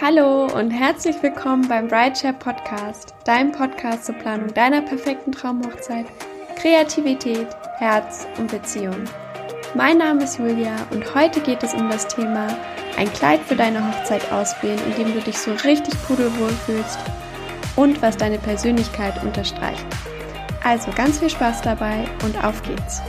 Hallo und herzlich willkommen beim Brideshare Podcast, deinem Podcast zur Planung deiner perfekten Traumhochzeit, Kreativität, Herz und Beziehung. Mein Name ist Julia und heute geht es um das Thema ein Kleid für deine Hochzeit auswählen, in dem du dich so richtig pudelwohl fühlst und was deine Persönlichkeit unterstreicht. Also ganz viel Spaß dabei und auf geht's!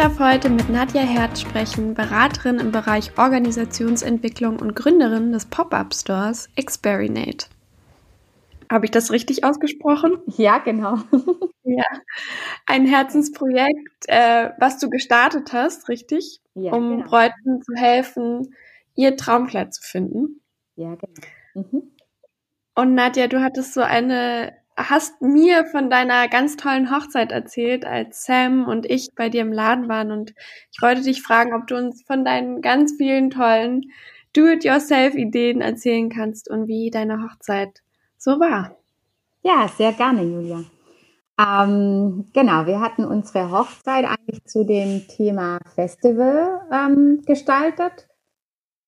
Darf heute mit Nadja Herz sprechen, Beraterin im Bereich Organisationsentwicklung und Gründerin des Pop-Up-Stores Experinate. Habe ich das richtig ausgesprochen? Ja, genau. ja, ein Herzensprojekt, äh, was du gestartet hast, richtig? Ja, um genau. Bräuten zu helfen, ihr Traumkleid zu finden. Ja, genau. Mhm. Und Nadja, du hattest so eine hast mir von deiner ganz tollen Hochzeit erzählt, als Sam und ich bei dir im Laden waren. Und ich wollte dich fragen, ob du uns von deinen ganz vielen tollen Do-it-yourself-Ideen erzählen kannst und wie deine Hochzeit so war. Ja, sehr gerne, Julia. Ähm, genau, wir hatten unsere Hochzeit eigentlich zu dem Thema Festival ähm, gestaltet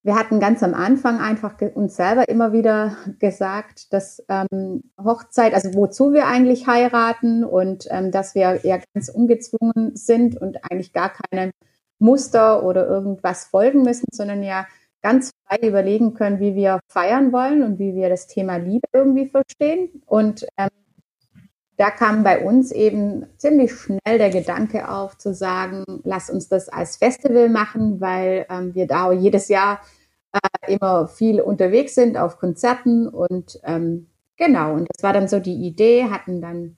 wir hatten ganz am Anfang einfach uns selber immer wieder gesagt, dass ähm, Hochzeit, also wozu wir eigentlich heiraten und ähm, dass wir ja ganz ungezwungen sind und eigentlich gar keine Muster oder irgendwas folgen müssen, sondern ja ganz frei überlegen können, wie wir feiern wollen und wie wir das Thema Liebe irgendwie verstehen. Und ähm, da kam bei uns eben ziemlich schnell der Gedanke auf, zu sagen, lass uns das als Festival machen, weil ähm, wir da jedes Jahr äh, immer viel unterwegs sind auf Konzerten und ähm, genau, und das war dann so die Idee, hatten dann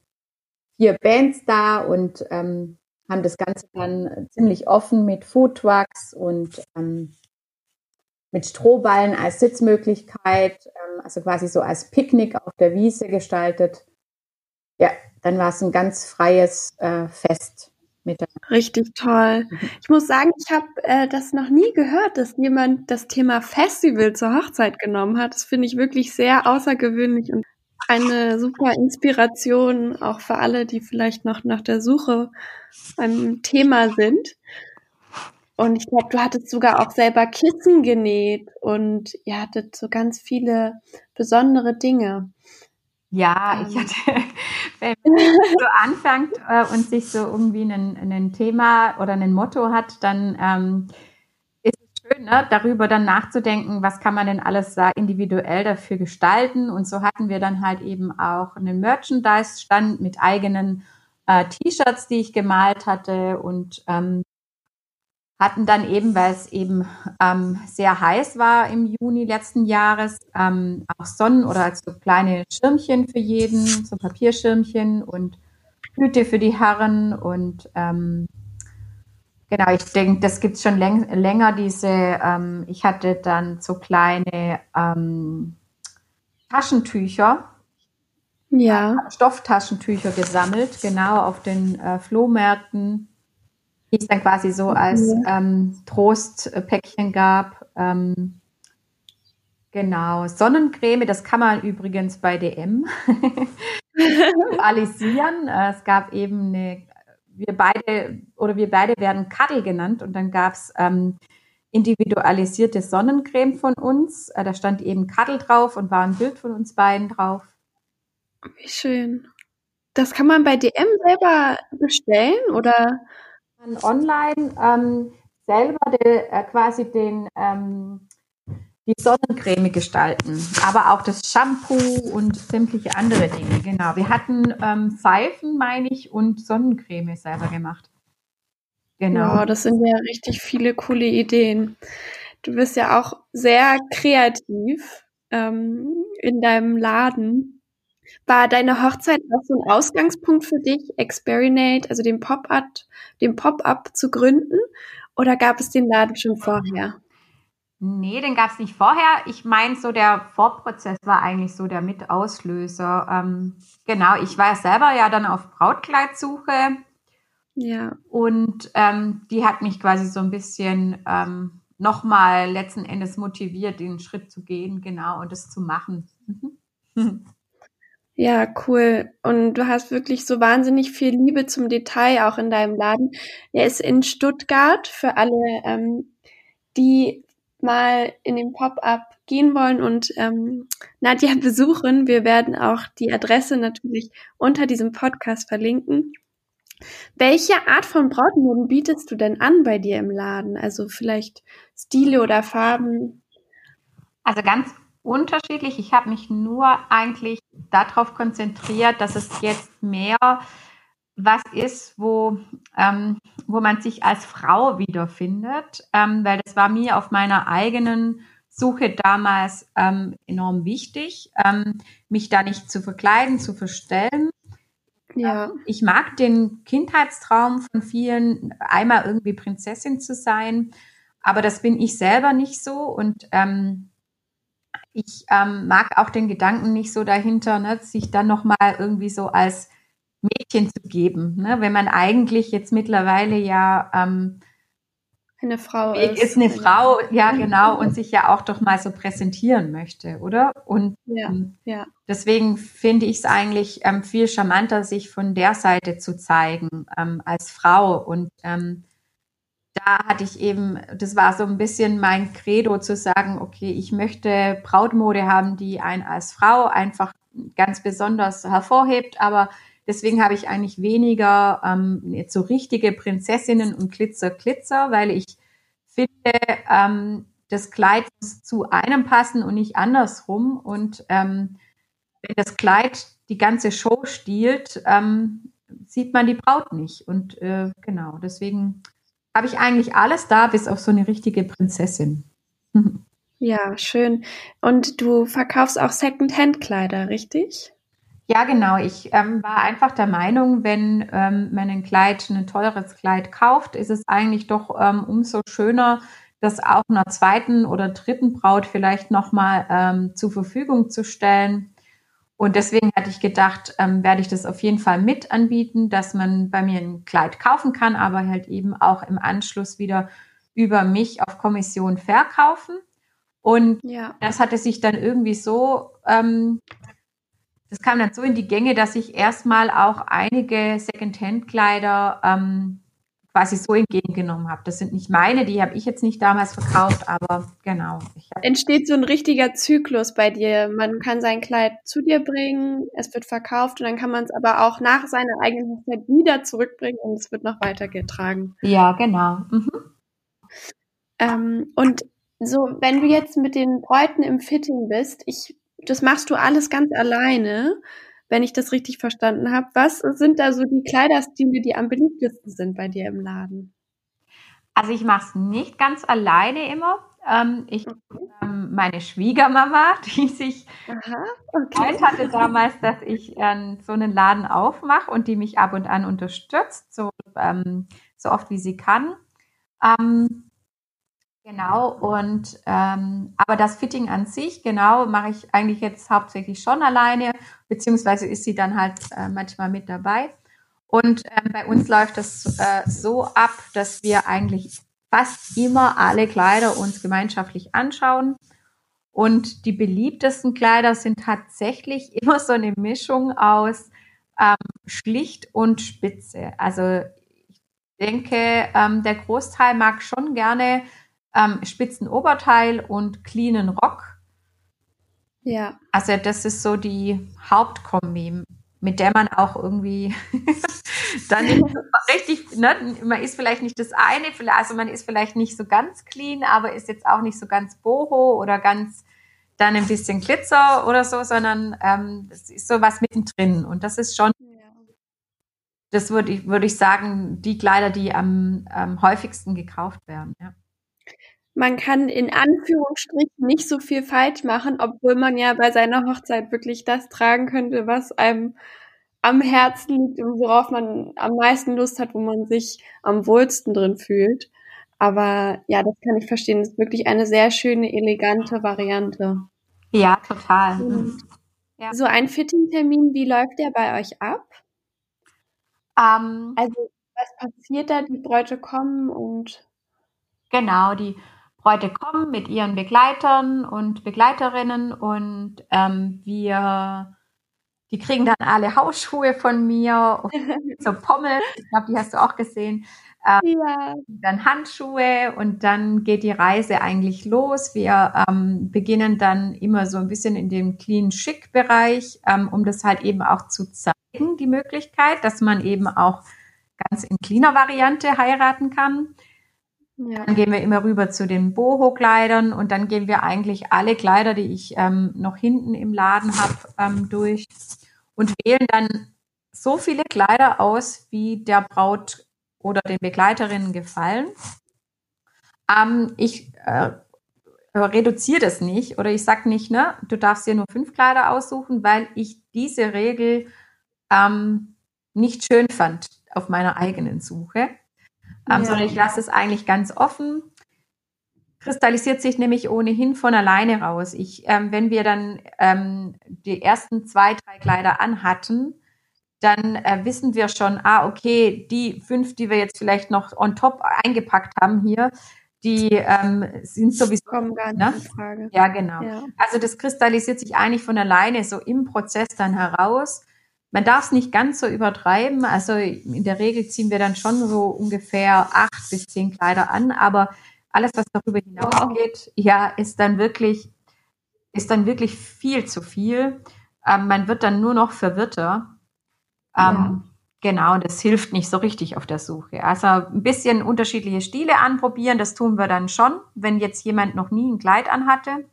vier Bands da und ähm, haben das Ganze dann ziemlich offen mit Foodtrucks und ähm, mit Strohballen als Sitzmöglichkeit, ähm, also quasi so als Picknick auf der Wiese gestaltet ja, dann war es ein ganz freies äh, Fest. Mit der Richtig toll. Mhm. Ich muss sagen, ich habe äh, das noch nie gehört, dass jemand das Thema Festival zur Hochzeit genommen hat. Das finde ich wirklich sehr außergewöhnlich und eine super Inspiration auch für alle, die vielleicht noch nach der Suche beim Thema sind. Und ich glaube, du hattest sogar auch selber Kissen genäht und ihr hattet so ganz viele besondere Dinge. Ja, ich ähm. hatte, wenn man so anfängt äh, und sich so irgendwie ein Thema oder ein Motto hat, dann ähm, ist es schön, ne, darüber dann nachzudenken, was kann man denn alles da individuell dafür gestalten. Und so hatten wir dann halt eben auch einen Merchandise-Stand mit eigenen äh, T-Shirts, die ich gemalt hatte und ähm, hatten dann eben, weil es eben ähm, sehr heiß war im Juni letzten Jahres, ähm, auch Sonnen- oder so kleine Schirmchen für jeden, so Papierschirmchen und Hüte für die Herren und ähm, genau, ich denke, das gibt es schon läng länger, diese, ähm, ich hatte dann so kleine ähm, Taschentücher, ja. Stofftaschentücher gesammelt, genau auf den äh, Flohmärkten die es dann quasi so als ähm, Trostpäckchen gab. Ähm, genau, Sonnencreme, das kann man übrigens bei DM alisieren. Äh, es gab eben eine, wir beide oder wir beide werden Cuddle genannt und dann gab es ähm, individualisierte Sonnencreme von uns. Äh, da stand eben Cuddle drauf und war ein Bild von uns beiden drauf. Wie schön. Das kann man bei DM selber bestellen oder? Online ähm, selber de, äh, quasi den, ähm, die Sonnencreme gestalten, aber auch das Shampoo und sämtliche andere Dinge. Genau. Wir hatten ähm, Seifen, meine ich, und Sonnencreme selber gemacht. Genau. Wow, das sind ja richtig viele coole Ideen. Du bist ja auch sehr kreativ ähm, in deinem Laden. War deine Hochzeit auch so ein Ausgangspunkt für dich, Experinate, also den Pop-up, den Pop-up zu gründen? Oder gab es den Laden schon vorher? Nee, den gab es nicht vorher. Ich meine, so der Vorprozess war eigentlich so der Mitauslöser. Ähm, genau, ich war selber ja dann auf Brautkleidsuche. Ja. Und ähm, die hat mich quasi so ein bisschen ähm, nochmal letzten Endes motiviert, den Schritt zu gehen, genau, und es zu machen. Ja, cool. Und du hast wirklich so wahnsinnig viel Liebe zum Detail auch in deinem Laden. Er ist in Stuttgart für alle, ähm, die mal in den Pop-up gehen wollen und ähm, Nadja besuchen. Wir werden auch die Adresse natürlich unter diesem Podcast verlinken. Welche Art von Brautmoden bietest du denn an bei dir im Laden? Also vielleicht Stile oder Farben? Also ganz unterschiedlich. Ich habe mich nur eigentlich darauf konzentriert, dass es jetzt mehr was ist, wo, ähm, wo man sich als Frau wiederfindet, ähm, weil das war mir auf meiner eigenen Suche damals ähm, enorm wichtig, ähm, mich da nicht zu verkleiden, zu verstellen. Ja. Ich mag den Kindheitstraum von vielen, einmal irgendwie Prinzessin zu sein, aber das bin ich selber nicht so und ähm, ich ähm, mag auch den Gedanken nicht so dahinter, ne, sich dann nochmal irgendwie so als Mädchen zu geben, ne? wenn man eigentlich jetzt mittlerweile ja ähm, eine Frau ist. Ist eine Frau, ja genau, und sich ja auch doch mal so präsentieren möchte, oder? Und ja, ähm, ja. deswegen finde ich es eigentlich ähm, viel charmanter, sich von der Seite zu zeigen ähm, als Frau. Und ähm, da hatte ich eben, das war so ein bisschen mein Credo zu sagen, okay, ich möchte Brautmode haben, die einen als Frau einfach ganz besonders hervorhebt, aber deswegen habe ich eigentlich weniger ähm, so richtige Prinzessinnen und Glitzer, Glitzer, weil ich finde, ähm, das Kleid muss zu einem passen und nicht andersrum. Und ähm, wenn das Kleid die ganze Show stiehlt, ähm, sieht man die Braut nicht. Und äh, genau, deswegen habe ich eigentlich alles da, bis auf so eine richtige Prinzessin. Ja, schön. Und du verkaufst auch Second-Hand-Kleider, richtig? Ja, genau. Ich ähm, war einfach der Meinung, wenn ähm, man ein Kleid, ein teures Kleid kauft, ist es eigentlich doch ähm, umso schöner, das auch einer zweiten oder dritten Braut vielleicht nochmal ähm, zur Verfügung zu stellen. Und deswegen hatte ich gedacht, ähm, werde ich das auf jeden Fall mit anbieten, dass man bei mir ein Kleid kaufen kann, aber halt eben auch im Anschluss wieder über mich auf Kommission verkaufen. Und ja. das hatte sich dann irgendwie so ähm, das kam dann so in die Gänge, dass ich erstmal auch einige Secondhand-Kleider ähm, quasi so entgegengenommen habe. Das sind nicht meine, die habe ich jetzt nicht damals verkauft, aber genau. Entsteht so ein richtiger Zyklus bei dir. Man kann sein Kleid zu dir bringen, es wird verkauft und dann kann man es aber auch nach seiner eigenen Hochzeit wieder zurückbringen und es wird noch weitergetragen. Ja, genau. Mhm. Ähm, und so, wenn du jetzt mit den Bräuten im Fitting bist, ich das machst du alles ganz alleine, wenn ich das richtig verstanden habe. Was sind da so die Kleiderstile, die am beliebtesten sind bei dir im Laden? Also ich mache es nicht ganz alleine immer. Ähm, ich ähm, meine Schwiegermama, die sich Aha, okay. hatte damals, dass ich äh, so einen Laden aufmache und die mich ab und an unterstützt, so, ähm, so oft wie sie kann. Genau, und ähm, aber das Fitting an sich, genau, mache ich eigentlich jetzt hauptsächlich schon alleine, beziehungsweise ist sie dann halt äh, manchmal mit dabei. Und ähm, bei uns läuft das äh, so ab, dass wir eigentlich fast immer alle Kleider uns gemeinschaftlich anschauen. Und die beliebtesten Kleider sind tatsächlich immer so eine Mischung aus ähm, schlicht und spitze. Also ich denke, ähm, der Großteil mag schon gerne ähm, spitzen Oberteil und cleanen Rock. Ja. Also das ist so die Hauptkombi, mit der man auch irgendwie dann richtig, ne, man ist vielleicht nicht das eine, also man ist vielleicht nicht so ganz clean, aber ist jetzt auch nicht so ganz boho oder ganz dann ein bisschen Glitzer oder so, sondern ähm, das ist sowas mittendrin und das ist schon, das würde ich, würde ich sagen, die Kleider, die am, am häufigsten gekauft werden, ja man kann in Anführungsstrichen nicht so viel falsch machen, obwohl man ja bei seiner Hochzeit wirklich das tragen könnte, was einem am Herzen liegt und worauf man am meisten Lust hat, wo man sich am wohlsten drin fühlt. Aber ja, das kann ich verstehen. Das ist wirklich eine sehr schöne, elegante Variante. Ja, total. Ja. So ein Fitting-Termin, wie läuft der bei euch ab? Um, ähm. also, was passiert da? Die Bräute kommen und. Genau, die Bräute kommen mit ihren Begleitern und Begleiterinnen und ähm, wir, die kriegen dann alle Hausschuhe von mir, so Pommel, ich glaube, die hast du auch gesehen. Ähm, ja. Dann Handschuhe und dann geht die Reise eigentlich los. Wir ähm, beginnen dann immer so ein bisschen in dem Clean Chic Bereich, ähm, um das halt eben auch zu zeigen, die Möglichkeit, dass man eben auch ganz in cleaner Variante heiraten kann. Ja. Dann gehen wir immer rüber zu den Boho-Kleidern und dann gehen wir eigentlich alle Kleider, die ich ähm, noch hinten im Laden habe, ähm, durch und wählen dann so viele Kleider aus, wie der Braut oder den Begleiterinnen gefallen. Ähm, ich äh, reduziere das nicht oder ich sage nicht, ne, du darfst dir nur fünf Kleider aussuchen, weil ich diese Regel ähm, nicht schön fand auf meiner eigenen Suche ähm, ja. sondern ich lasse es eigentlich ganz offen. Kristallisiert sich nämlich ohnehin von alleine raus. Ich, ähm, wenn wir dann ähm, die ersten zwei, drei Kleider anhatten, dann äh, wissen wir schon, ah, okay, die fünf, die wir jetzt vielleicht noch on top eingepackt haben hier, die ähm, sind sowieso. Kommen gar nicht ne? in Frage. Ja, genau. Ja. Also das kristallisiert sich eigentlich von alleine so im Prozess dann heraus. Man darf es nicht ganz so übertreiben. Also in der Regel ziehen wir dann schon so ungefähr acht bis zehn Kleider an, aber alles, was darüber hinausgeht, ja, ist dann wirklich, ist dann wirklich viel zu viel. Ähm, man wird dann nur noch verwirrter. Ähm, ja. Genau, das hilft nicht so richtig auf der Suche. Also ein bisschen unterschiedliche Stile anprobieren, das tun wir dann schon, wenn jetzt jemand noch nie ein Kleid anhatte.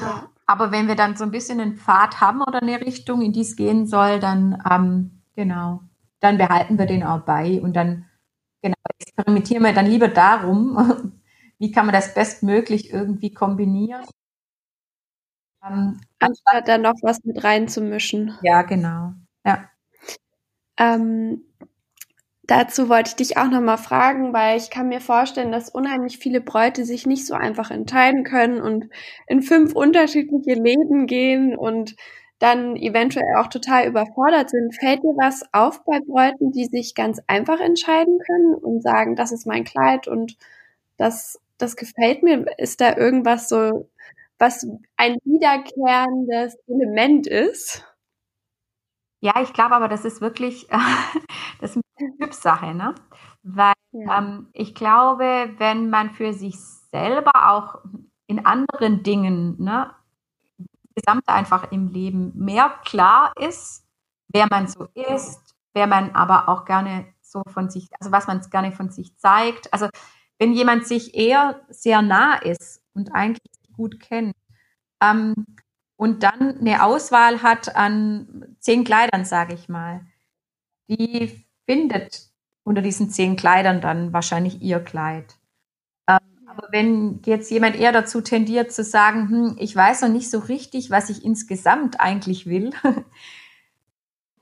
Ja. Aber wenn wir dann so ein bisschen einen Pfad haben oder eine Richtung, in die es gehen soll, dann ähm, genau, dann behalten wir den auch bei und dann genau experimentieren wir dann lieber darum, wie kann man das bestmöglich irgendwie kombinieren. Ähm, Anstatt dann noch was mit reinzumischen. Ja, genau. Ja. Ähm, Dazu wollte ich dich auch nochmal fragen, weil ich kann mir vorstellen, dass unheimlich viele Bräute sich nicht so einfach entscheiden können und in fünf unterschiedliche Läden gehen und dann eventuell auch total überfordert sind. Fällt dir was auf bei Bräuten, die sich ganz einfach entscheiden können und sagen, das ist mein Kleid und das, das gefällt mir? Ist da irgendwas so, was ein wiederkehrendes Element ist? Ja, ich glaube aber, das ist wirklich, das ist eine Typsache, ne? Weil ja. ähm, ich glaube, wenn man für sich selber auch in anderen Dingen, ne, gesamt einfach im Leben mehr klar ist, wer man so ist, wer man aber auch gerne so von sich, also was man gerne von sich zeigt. Also wenn jemand sich eher sehr nah ist und eigentlich gut kennt, ähm, und dann eine Auswahl hat an zehn Kleidern, sage ich mal, die findet unter diesen zehn Kleidern dann wahrscheinlich ihr Kleid. Ähm, aber wenn jetzt jemand eher dazu tendiert zu sagen, hm, ich weiß noch nicht so richtig, was ich insgesamt eigentlich will,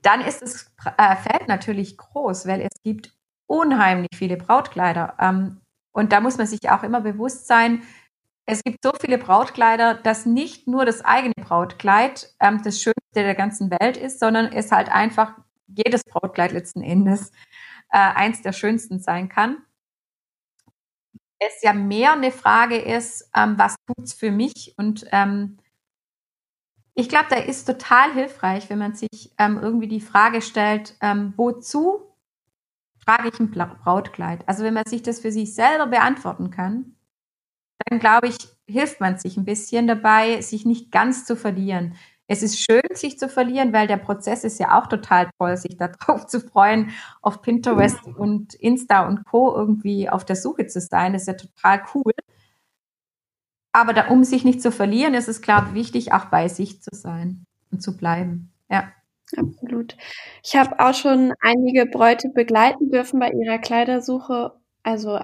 dann ist das äh, Feld natürlich groß, weil es gibt unheimlich viele Brautkleider. Ähm, und da muss man sich auch immer bewusst sein, es gibt so viele Brautkleider, dass nicht nur das eigene Brautkleid ähm, das Schönste der ganzen Welt ist, sondern es halt einfach jedes Brautkleid letzten Endes äh, eins der schönsten sein kann. Es ja mehr eine Frage ist, ähm, was tut's für mich? Und ähm, ich glaube, da ist total hilfreich, wenn man sich ähm, irgendwie die Frage stellt, ähm, wozu trage ich ein Brautkleid? Also wenn man sich das für sich selber beantworten kann, dann glaube ich, hilft man sich ein bisschen dabei, sich nicht ganz zu verlieren. Es ist schön, sich zu verlieren, weil der Prozess ist ja auch total toll, sich darauf zu freuen, auf Pinterest und Insta und Co. irgendwie auf der Suche zu sein. Das ist ja total cool. Aber da, um sich nicht zu verlieren, ist es, glaube ich, wichtig, auch bei sich zu sein und zu bleiben. Ja. Absolut. Ich habe auch schon einige Bräute begleiten dürfen bei ihrer Kleidersuche. Also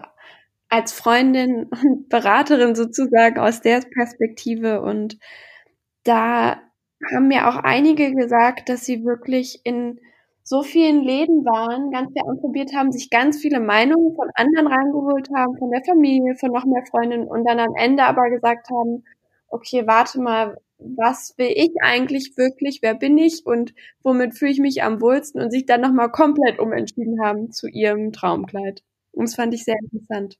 als Freundin und Beraterin sozusagen aus der Perspektive. Und da haben mir auch einige gesagt, dass sie wirklich in so vielen Läden waren, ganz viel anprobiert haben, sich ganz viele Meinungen von anderen reingeholt haben, von der Familie, von noch mehr Freundinnen und dann am Ende aber gesagt haben, okay, warte mal, was will ich eigentlich wirklich, wer bin ich und womit fühle ich mich am wohlsten und sich dann nochmal komplett umentschieden haben zu ihrem Traumkleid. Und das fand ich sehr interessant.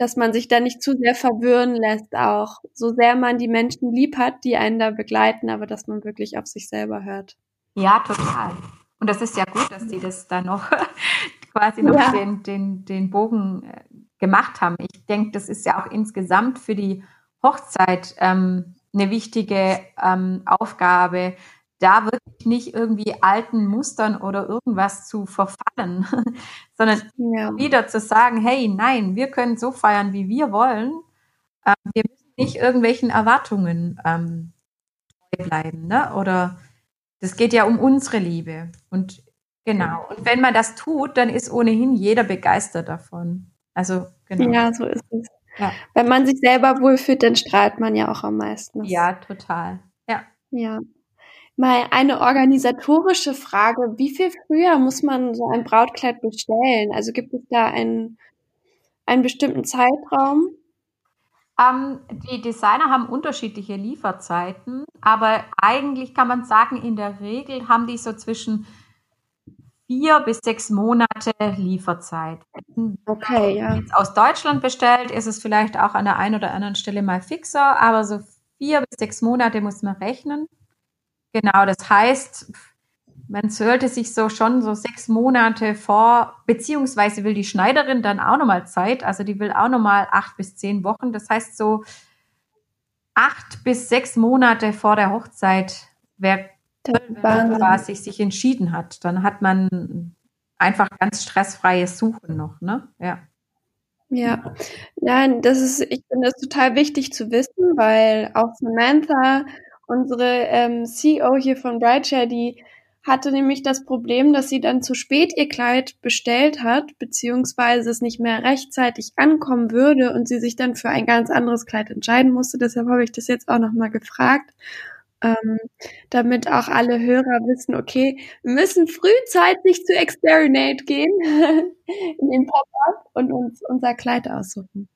Dass man sich da nicht zu sehr verwirren lässt, auch so sehr man die Menschen lieb hat, die einen da begleiten, aber dass man wirklich auf sich selber hört. Ja, total. Und das ist ja gut, dass die das da noch quasi noch ja. den, den, den Bogen äh, gemacht haben. Ich denke, das ist ja auch insgesamt für die Hochzeit ähm, eine wichtige ähm, Aufgabe, da wirklich nicht irgendwie alten Mustern oder irgendwas zu verfallen, sondern ja. wieder zu sagen, hey, nein, wir können so feiern, wie wir wollen. Ähm, wir müssen nicht irgendwelchen Erwartungen ähm, bleiben, ne? Oder das geht ja um unsere Liebe. Und genau. Und wenn man das tut, dann ist ohnehin jeder begeistert davon. Also genau. Ja, so ist es. Ja. Wenn man sich selber wohlfühlt, dann strahlt man ja auch am meisten. Ja, total. Ja. Ja. Mal eine organisatorische Frage. Wie viel früher muss man so ein Brautkleid bestellen? Also gibt es da einen, einen bestimmten Zeitraum? Ähm, die Designer haben unterschiedliche Lieferzeiten, aber eigentlich kann man sagen, in der Regel haben die so zwischen vier bis sechs Monate Lieferzeit. Okay, ja. Jetzt aus Deutschland bestellt, ist es vielleicht auch an der einen oder anderen Stelle mal fixer, aber so vier bis sechs Monate muss man rechnen. Genau, das heißt, man sollte sich so schon so sechs Monate vor, beziehungsweise will die Schneiderin dann auch nochmal Zeit, also die will auch nochmal acht bis zehn Wochen. Das heißt, so acht bis sechs Monate vor der Hochzeit wäre quasi sich entschieden hat. Dann hat man einfach ganz stressfreies Suchen noch, ne? Ja. Ja, nein, das ist, ich finde das total wichtig zu wissen, weil auch Samantha Unsere ähm, CEO hier von Brightshare, die hatte nämlich das Problem, dass sie dann zu spät ihr Kleid bestellt hat, beziehungsweise es nicht mehr rechtzeitig ankommen würde und sie sich dann für ein ganz anderes Kleid entscheiden musste. Deshalb habe ich das jetzt auch nochmal gefragt, ähm, damit auch alle Hörer wissen, okay, wir müssen frühzeitig zu Exterinate gehen in den Pop-up und uns unser Kleid aussuchen.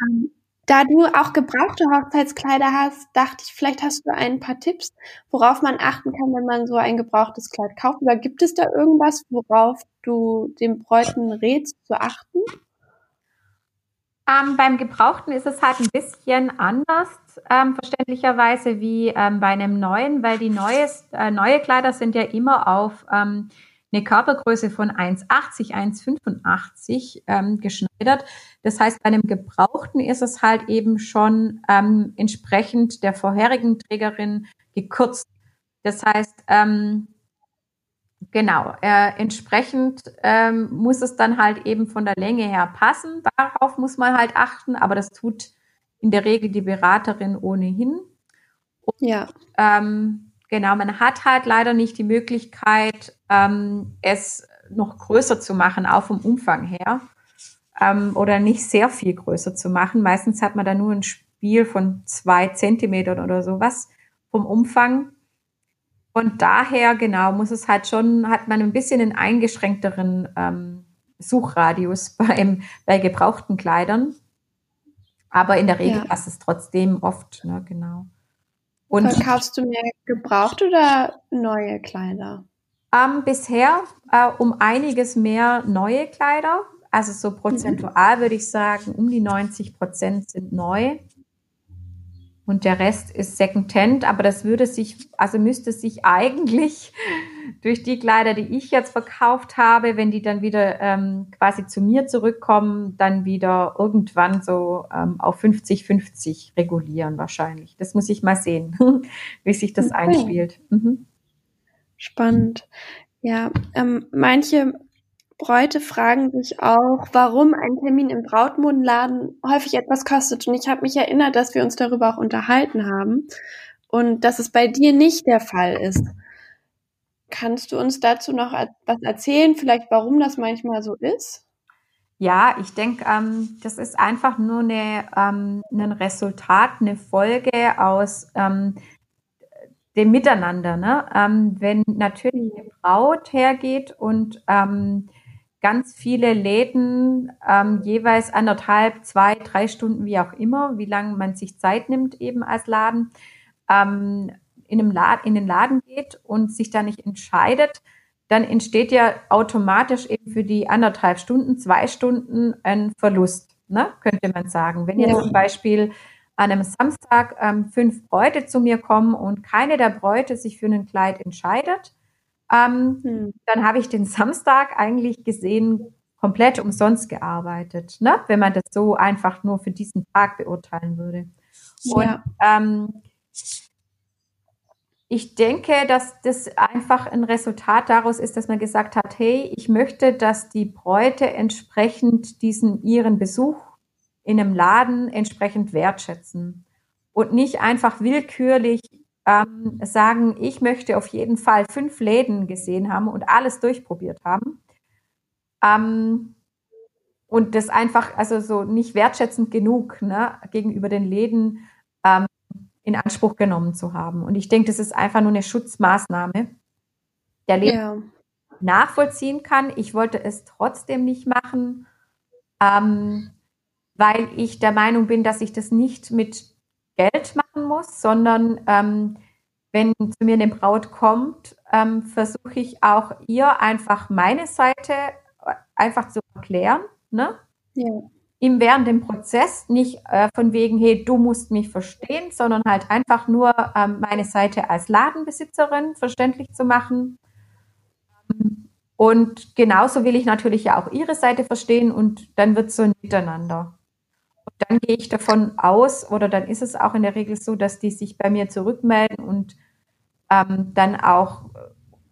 Ähm, da du auch gebrauchte Hochzeitskleider hast, dachte ich, vielleicht hast du ein paar Tipps, worauf man achten kann, wenn man so ein gebrauchtes Kleid kauft. Oder gibt es da irgendwas, worauf du dem Bräuten rätst zu achten? Ähm, beim Gebrauchten ist es halt ein bisschen anders, ähm, verständlicherweise, wie ähm, bei einem neuen, weil die neues, äh, neue Kleider sind ja immer auf ähm, eine Körpergröße von 1,80, 1,85 ähm, geschneidert. Das heißt, bei einem Gebrauchten ist es halt eben schon ähm, entsprechend der vorherigen Trägerin gekürzt. Das heißt, ähm, genau, äh, entsprechend ähm, muss es dann halt eben von der Länge her passen. Darauf muss man halt achten, aber das tut in der Regel die Beraterin ohnehin. Und, ja. Ähm, Genau, man hat halt leider nicht die Möglichkeit, ähm, es noch größer zu machen, auch vom Umfang her. Ähm, oder nicht sehr viel größer zu machen. Meistens hat man da nur ein Spiel von zwei Zentimetern oder sowas vom Umfang. Und daher, genau, muss es halt schon, hat man ein bisschen einen eingeschränkteren ähm, Suchradius beim, bei gebrauchten Kleidern. Aber in der Regel ja. passt es trotzdem oft, ne, genau. Und Verkaufst du mehr gebraucht oder neue Kleider? Ähm, bisher äh, um einiges mehr neue Kleider. Also so prozentual mhm. würde ich sagen, um die 90 Prozent sind neu. Und der Rest ist Secondhand, aber das würde sich, also müsste sich eigentlich durch die Kleider, die ich jetzt verkauft habe, wenn die dann wieder ähm, quasi zu mir zurückkommen, dann wieder irgendwann so ähm, auf 50-50 regulieren wahrscheinlich. Das muss ich mal sehen, wie sich das okay. einspielt. Mhm. Spannend. Ja, ähm, manche Bräute fragen sich auch, warum ein Termin im Brautmodenladen häufig etwas kostet. Und ich habe mich erinnert, dass wir uns darüber auch unterhalten haben und dass es bei dir nicht der Fall ist. Kannst du uns dazu noch was erzählen, vielleicht warum das manchmal so ist? Ja, ich denke, ähm, das ist einfach nur eine, ähm, ein Resultat, eine Folge aus ähm, dem Miteinander. Ne? Ähm, wenn natürlich eine Braut hergeht und ähm, ganz viele Läden ähm, jeweils anderthalb, zwei, drei Stunden, wie auch immer, wie lange man sich Zeit nimmt eben als Laden, ähm, in, einem Laden, in den Laden geht und sich da nicht entscheidet, dann entsteht ja automatisch eben für die anderthalb Stunden, zwei Stunden ein Verlust. ne, könnte man sagen. Wenn ja. jetzt zum Beispiel an einem Samstag ähm, fünf Bräute zu mir kommen und keine der Bräute sich für ein Kleid entscheidet, ähm, hm. dann habe ich den Samstag eigentlich gesehen komplett umsonst gearbeitet, ne? wenn man das so einfach nur für diesen Tag beurteilen würde. Und ja. ähm, ich denke, dass das einfach ein Resultat daraus ist, dass man gesagt hat, hey, ich möchte, dass die Bräute entsprechend diesen ihren Besuch in einem Laden entsprechend wertschätzen und nicht einfach willkürlich ähm, sagen, ich möchte auf jeden Fall fünf Läden gesehen haben und alles durchprobiert haben. Ähm, und das einfach, also so nicht wertschätzend genug ne, gegenüber den Läden ähm, in Anspruch genommen zu haben. Und ich denke, das ist einfach nur eine Schutzmaßnahme, der Läden ja. nachvollziehen kann. Ich wollte es trotzdem nicht machen, ähm, weil ich der Meinung bin, dass ich das nicht mit Geld machen muss, sondern ähm, wenn zu mir eine Braut kommt, ähm, versuche ich auch ihr einfach meine Seite einfach zu erklären. Ne? Ja. Ihm während dem Prozess nicht äh, von wegen, hey, du musst mich verstehen, sondern halt einfach nur ähm, meine Seite als Ladenbesitzerin verständlich zu machen. Und genauso will ich natürlich ja auch ihre Seite verstehen und dann wird es so ein Miteinander. Und dann gehe ich davon aus, oder dann ist es auch in der Regel so, dass die sich bei mir zurückmelden und ähm, dann auch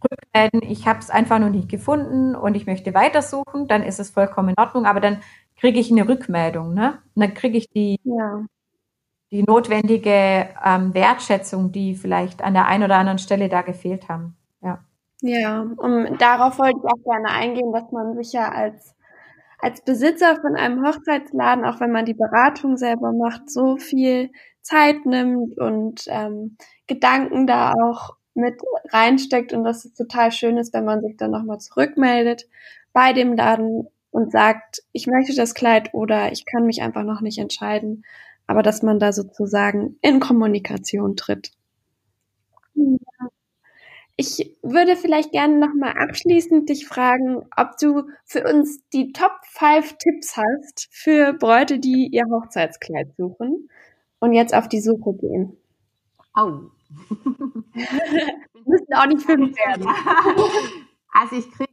rückmelden, ich habe es einfach noch nicht gefunden und ich möchte weitersuchen, dann ist es vollkommen in Ordnung, aber dann kriege ich eine Rückmeldung, ne? Und dann kriege ich die, ja. die notwendige ähm, Wertschätzung, die vielleicht an der einen oder anderen Stelle da gefehlt haben. Ja. Ja, um darauf wollte ich auch gerne eingehen, dass man sich ja als als Besitzer von einem Hochzeitsladen, auch wenn man die Beratung selber macht, so viel Zeit nimmt und ähm, Gedanken da auch mit reinsteckt und dass es total schön ist, wenn man sich dann nochmal zurückmeldet bei dem Laden und sagt, ich möchte das Kleid oder ich kann mich einfach noch nicht entscheiden, aber dass man da sozusagen in Kommunikation tritt. Ich würde vielleicht gerne nochmal abschließend dich fragen, ob du für uns die Top 5 Tipps hast für Bräute, die ihr Hochzeitskleid suchen und jetzt auf die Suche gehen. Au. Müssen auch nicht fünf werden. Also ich kriege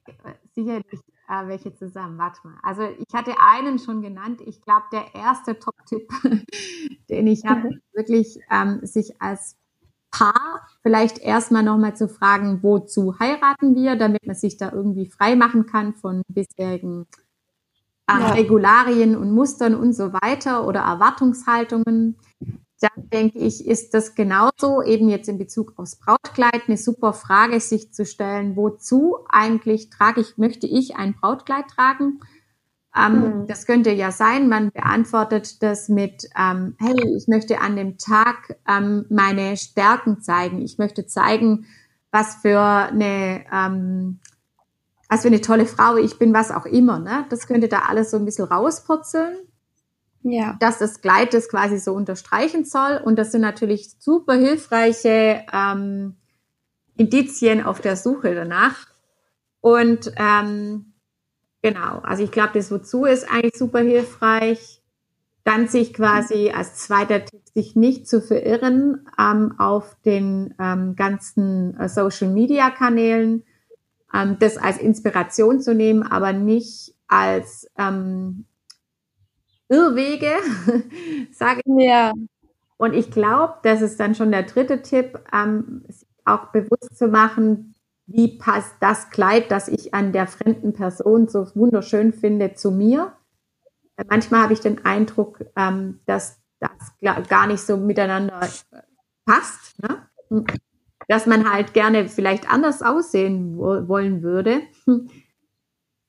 sicherlich äh, welche zusammen. Warte mal. Also ich hatte einen schon genannt. Ich glaube, der erste Top-Tipp, den ich habe, mhm. wirklich ähm, sich als Paar vielleicht erstmal nochmal zu fragen, wozu heiraten wir, damit man sich da irgendwie frei machen kann von bisherigen äh, ja. Regularien und Mustern und so weiter oder Erwartungshaltungen dann denke ich, ist das genauso eben jetzt in Bezug aufs Brautkleid eine super Frage, sich zu stellen, wozu eigentlich trage ich, möchte ich ein Brautkleid tragen? Ähm, mhm. Das könnte ja sein, man beantwortet das mit, ähm, hey, ich möchte an dem Tag ähm, meine Stärken zeigen. Ich möchte zeigen, was für eine, ähm, was für eine tolle Frau ich bin, was auch immer. Ne? Das könnte da alles so ein bisschen rauspurzeln ja. dass das Kleid das quasi so unterstreichen soll. Und das sind natürlich super hilfreiche ähm, Indizien auf der Suche danach. Und ähm, genau, also ich glaube, das Wozu ist eigentlich super hilfreich. Dann sich quasi als zweiter Tipp, sich nicht zu verirren ähm, auf den ähm, ganzen äh, Social-Media-Kanälen, ähm, das als Inspiration zu nehmen, aber nicht als ähm, Irrwege, sage ich. Ja. Und ich glaube, das ist dann schon der dritte Tipp, ähm, sich auch bewusst zu machen, wie passt das Kleid, das ich an der fremden Person so wunderschön finde, zu mir. Manchmal habe ich den Eindruck, ähm, dass das gar nicht so miteinander passt. Ne? Dass man halt gerne vielleicht anders aussehen wollen würde.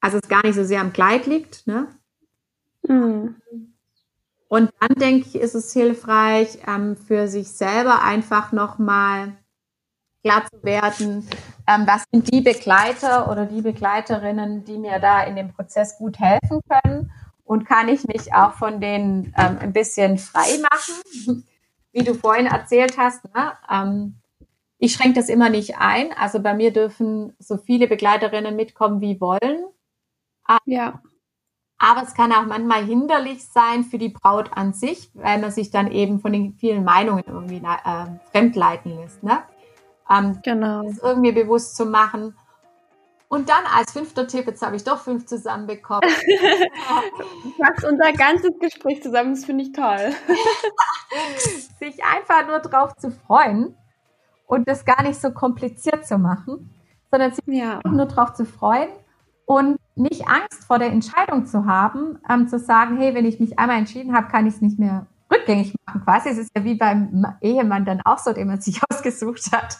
Also es gar nicht so sehr am Kleid liegt. Ne? Mhm. Und dann denke ich, ist es hilfreich, ähm, für sich selber einfach nochmal klar zu werden, ähm, was sind die Begleiter oder die Begleiterinnen, die mir da in dem Prozess gut helfen können und kann ich mich auch von denen ähm, ein bisschen frei machen, wie du vorhin erzählt hast. Ne? Ähm, ich schränke das immer nicht ein. Also bei mir dürfen so viele Begleiterinnen mitkommen, wie wollen. Ja. Aber es kann auch manchmal hinderlich sein für die Braut an sich, weil man sich dann eben von den vielen Meinungen irgendwie äh, fremdleiten lässt. Ne? Ähm, genau. Das irgendwie bewusst zu machen. Und dann als fünfter Tipp, jetzt habe ich doch fünf zusammenbekommen. machst unser ganzes Gespräch zusammen, das finde ich toll. sich einfach nur drauf zu freuen und das gar nicht so kompliziert zu machen, sondern sich ja. nur drauf zu freuen und nicht Angst vor der Entscheidung zu haben, ähm, zu sagen, hey, wenn ich mich einmal entschieden habe, kann ich es nicht mehr rückgängig machen. Quasi es ist ja wie beim Ehemann dann auch so, den man sich ausgesucht hat,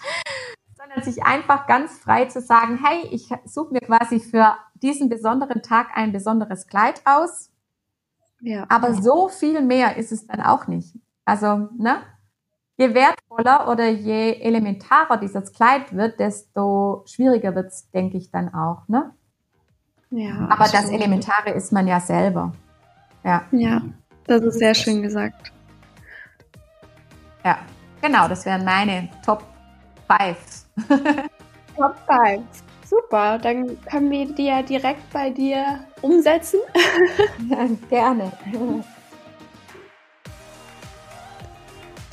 sondern sich einfach ganz frei zu sagen, hey, ich suche mir quasi für diesen besonderen Tag ein besonderes Kleid aus. Ja. Aber so viel mehr ist es dann auch nicht. Also, ne? Je wertvoller oder je elementarer dieses Kleid wird, desto schwieriger wird es, denke ich, dann auch, ne? Ja. Aber absolut. das Elementare ist man ja selber. Ja. Ja, das ist sehr schön gesagt. Ja, genau, das wären meine Top 5. Top 5. Super, dann können wir die ja direkt bei dir umsetzen. Ja, gerne.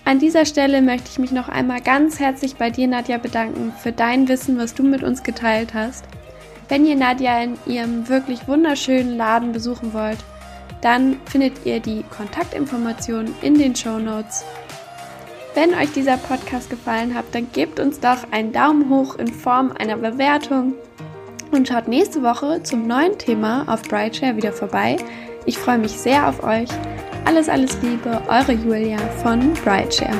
An dieser Stelle möchte ich mich noch einmal ganz herzlich bei dir, Nadja, bedanken für dein Wissen, was du mit uns geteilt hast. Wenn ihr Nadja in ihrem wirklich wunderschönen Laden besuchen wollt, dann findet ihr die Kontaktinformationen in den Show Notes. Wenn euch dieser Podcast gefallen hat, dann gebt uns doch einen Daumen hoch in Form einer Bewertung und schaut nächste Woche zum neuen Thema auf Brightshare wieder vorbei. Ich freue mich sehr auf euch. Alles, alles Liebe, eure Julia von Brightshare.